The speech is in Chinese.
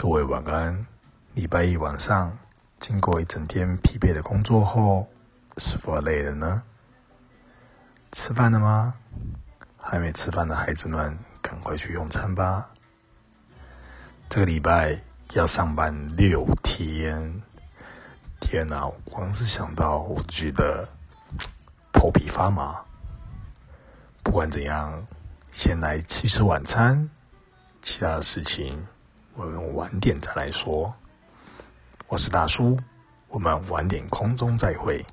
各位晚安。礼拜一晚上，经过一整天疲惫的工作后，是否累了呢？吃饭了吗？还没吃饭的孩子们，赶快去用餐吧。这个礼拜要上班六天，天哪！光是想到，我就觉得头皮发麻。不管怎样，先来吃吃晚餐，其他的事情晚点再来说。我是大叔，我们晚点空中再会。